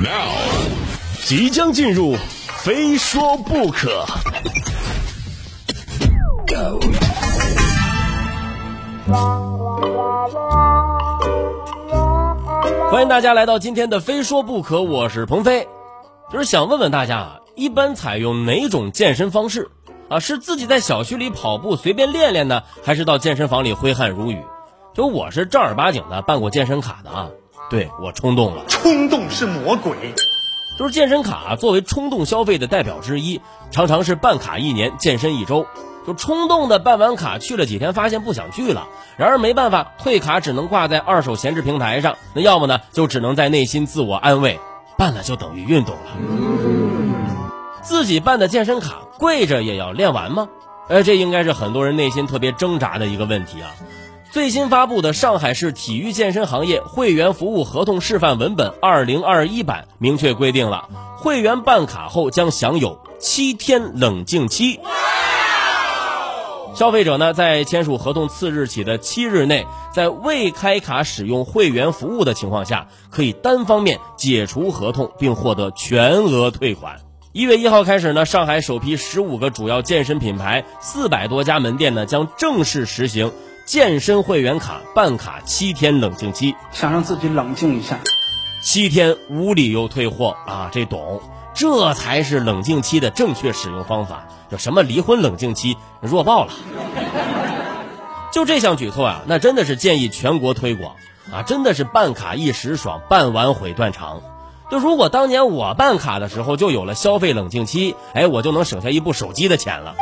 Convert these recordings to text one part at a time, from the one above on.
Now，即将进入，非说不可。欢迎大家来到今天的《非说不可》，我是鹏飞，就是想问问大家啊，一般采用哪种健身方式啊？是自己在小区里跑步随便练练呢，还是到健身房里挥汗如雨？就我是正儿八经的办过健身卡的啊，对我冲动了，冲动是魔鬼。就是健身卡作为冲动消费的代表之一，常常是办卡一年，健身一周。就冲动的办完卡去了几天，发现不想去了。然而没办法，退卡只能挂在二手闲置平台上。那要么呢，就只能在内心自我安慰，办了就等于运动了。自己办的健身卡跪着也要练完吗？呃，这应该是很多人内心特别挣扎的一个问题啊。最新发布的上海市体育健身行业会员服务合同示范文本二零二一版明确规定了，会员办卡后将享有七天冷静期。消费者呢，在签署合同次日起的七日内，在未开卡使用会员服务的情况下，可以单方面解除合同，并获得全额退款。一月一号开始呢，上海首批十五个主要健身品牌四百多家门店呢，将正式实行健身会员卡办卡七天冷静期。想让自己冷静一下，七天无理由退货啊，这懂。这才是冷静期的正确使用方法。有什么离婚冷静期，弱爆了。就这项举措啊，那真的是建议全国推广啊！真的是办卡一时爽，办完悔断肠。就如果当年我办卡的时候就有了消费冷静期，哎，我就能省下一部手机的钱了。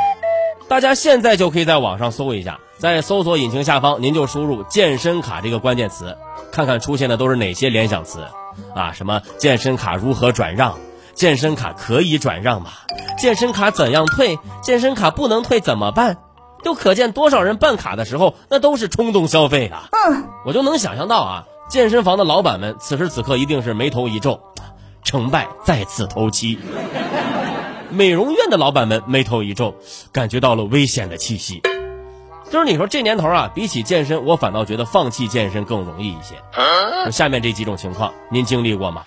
大家现在就可以在网上搜一下，在搜索引擎下方您就输入“健身卡”这个关键词，看看出现的都是哪些联想词啊？什么健身卡如何转让？健身卡可以转让吗？健身卡怎样退？健身卡不能退怎么办？就可见多少人办卡的时候那都是冲动消费啊！嗯，我就能想象到啊，健身房的老板们此时此刻一定是眉头一皱，成败在此头期。美容院的老板们眉头一皱，感觉到了危险的气息。就是你说这年头啊，比起健身，我反倒觉得放弃健身更容易一些。下面这几种情况，您经历过吗？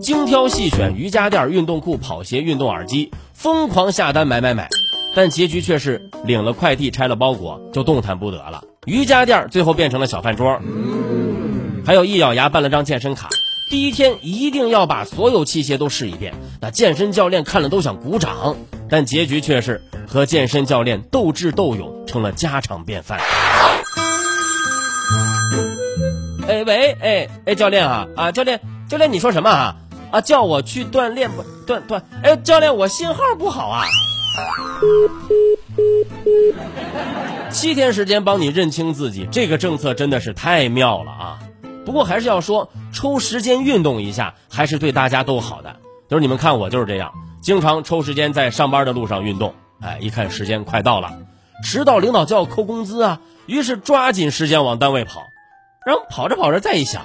精挑细选瑜伽垫、运动裤、跑鞋、运动耳机，疯狂下单买买买，但结局却是领了快递、拆了包裹就动弹不得了。瑜伽垫最后变成了小饭桌。还有一咬牙办了张健身卡，第一天一定要把所有器械都试一遍。那健身教练看了都想鼓掌，但结局却是和健身教练斗智斗勇成了家常便饭。哎喂，哎哎，教练啊啊，教练教练，你说什么啊？啊，叫我去锻炼不锻锻？哎，教练，我信号不好啊。七天时间帮你认清自己，这个政策真的是太妙了啊！不过还是要说，抽时间运动一下，还是对大家都好的。就是你们看我就是这样，经常抽时间在上班的路上运动。哎，一看时间快到了，迟到领导就要扣工资啊，于是抓紧时间往单位跑。然后跑着跑着再一想。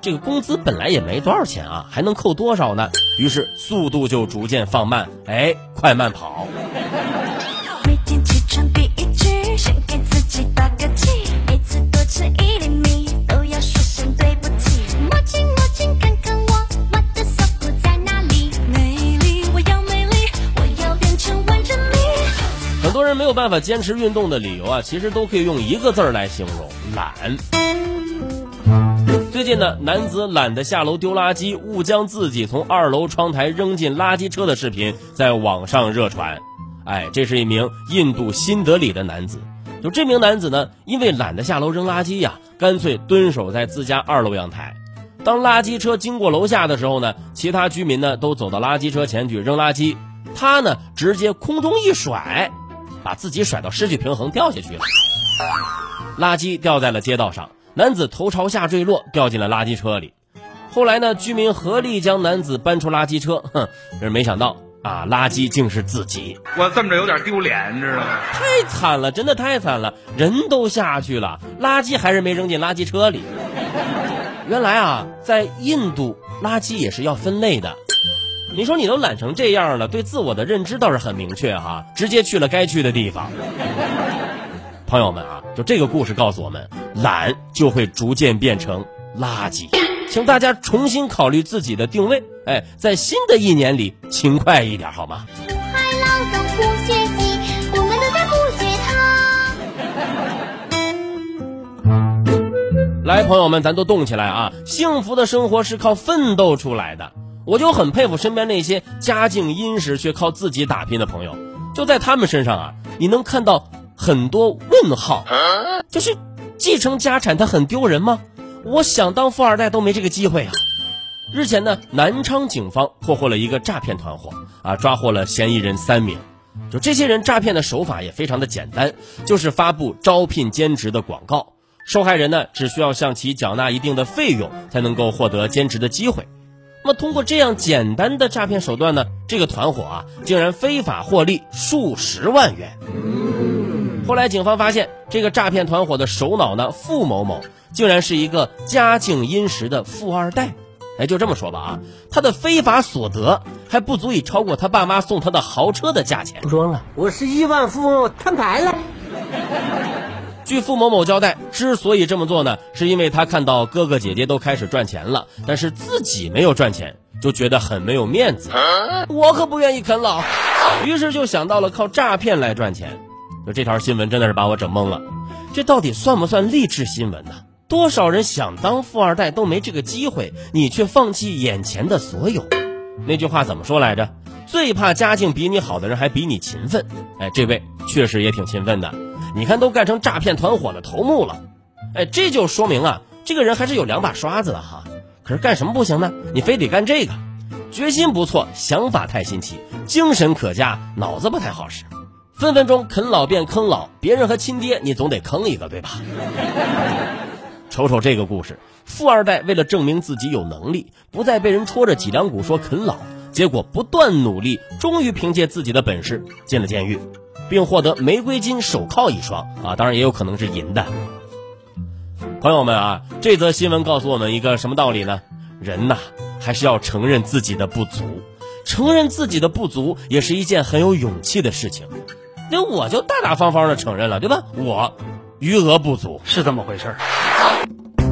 这个工资本来也没多少钱啊，还能扣多少呢？于是速度就逐渐放慢，哎，快慢跑。办法坚持运动的理由啊，其实都可以用一个字儿来形容：懒。最近呢，男子懒得下楼丢垃圾，误将自己从二楼窗台扔进垃圾车的视频在网上热传。哎，这是一名印度新德里的男子。就这名男子呢，因为懒得下楼扔垃圾呀，干脆蹲守在自家二楼阳台。当垃圾车经过楼下的时候呢，其他居民呢都走到垃圾车前去扔垃圾，他呢直接空中一甩，把自己甩到失去平衡掉下去了，垃圾掉在了街道上。男子头朝下坠落，掉进了垃圾车里。后来呢，居民合力将男子搬出垃圾车。哼，是没想到啊，垃圾竟是自己。我这么着有点丢脸，你知道吗？太惨了，真的太惨了，人都下去了，垃圾还是没扔进垃圾车里。原来啊，在印度，垃圾也是要分类的。你说你都懒成这样了，对自我的认知倒是很明确哈，直接去了该去的地方。朋友们啊，就这个故事告诉我们，懒就会逐渐变成垃圾。请大家重新考虑自己的定位，哎，在新的一年里勤快一点，好吗？来，朋友们，咱都动起来啊！幸福的生活是靠奋斗出来的。我就很佩服身边那些家境殷实却靠自己打拼的朋友，就在他们身上啊，你能看到很多问号，就是继承家产他很丢人吗？我想当富二代都没这个机会啊！日前呢，南昌警方破获了一个诈骗团伙啊，抓获了嫌疑人三名。就这些人诈骗的手法也非常的简单，就是发布招聘兼职的广告，受害人呢只需要向其缴纳一定的费用，才能够获得兼职的机会。那么通过这样简单的诈骗手段呢，这个团伙啊竟然非法获利数十万元。后来警方发现，这个诈骗团伙的首脑呢付某某，竟然是一个家境殷实的富二代。哎，就这么说吧啊，他的非法所得还不足以超过他爸妈送他的豪车的价钱。不装了，我是亿万富翁，摊牌了。据付某某交代，之所以这么做呢，是因为他看到哥哥姐姐都开始赚钱了，但是自己没有赚钱，就觉得很没有面子。我可不愿意啃老，于是就想到了靠诈骗来赚钱。就这条新闻真的是把我整懵了，这到底算不算励志新闻呢？多少人想当富二代都没这个机会，你却放弃眼前的所有。那句话怎么说来着？最怕家境比你好的人还比你勤奋。哎，这位确实也挺勤奋的，你看都干成诈骗团伙的头目了。哎，这就说明啊，这个人还是有两把刷子的哈。可是干什么不行呢？你非得干这个，决心不错，想法太新奇，精神可嘉，脑子不太好使。分分钟啃老变坑老，别人和亲爹你总得坑一个，对吧？瞅瞅这个故事，富二代为了证明自己有能力，不再被人戳着脊梁骨说啃老，结果不断努力，终于凭借自己的本事进了监狱，并获得玫瑰金手铐一双啊！当然也有可能是银的。朋友们啊，这则新闻告诉我们一个什么道理呢？人呐，还是要承认自己的不足，承认自己的不足也是一件很有勇气的事情。那我就大大方方的承认了，对吧？我余额不足。是这么回事儿。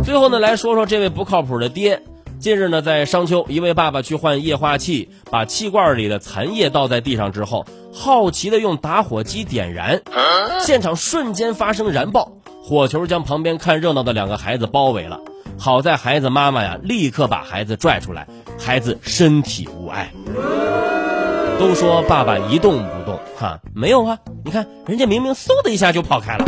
最后呢，来说说这位不靠谱的爹。近日呢，在商丘，一位爸爸去换液化气，把气罐里的残液倒在地上之后，好奇的用打火机点燃，现场瞬间发生燃爆，火球将旁边看热闹的两个孩子包围了。好在孩子妈妈呀，立刻把孩子拽出来，孩子身体无碍。都说爸爸一动不动，哈，没有啊，你看人家明明嗖的一下就跑开了。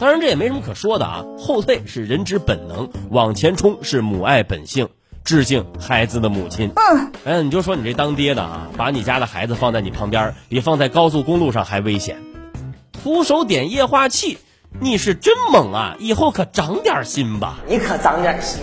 当然这也没什么可说的啊，后退是人之本能，往前冲是母爱本性。致敬孩子的母亲。嗯，哎，你就说你这当爹的啊，把你家的孩子放在你旁边，比放在高速公路上还危险。徒手点液化气，你是真猛啊！以后可长点心吧。你可长点心。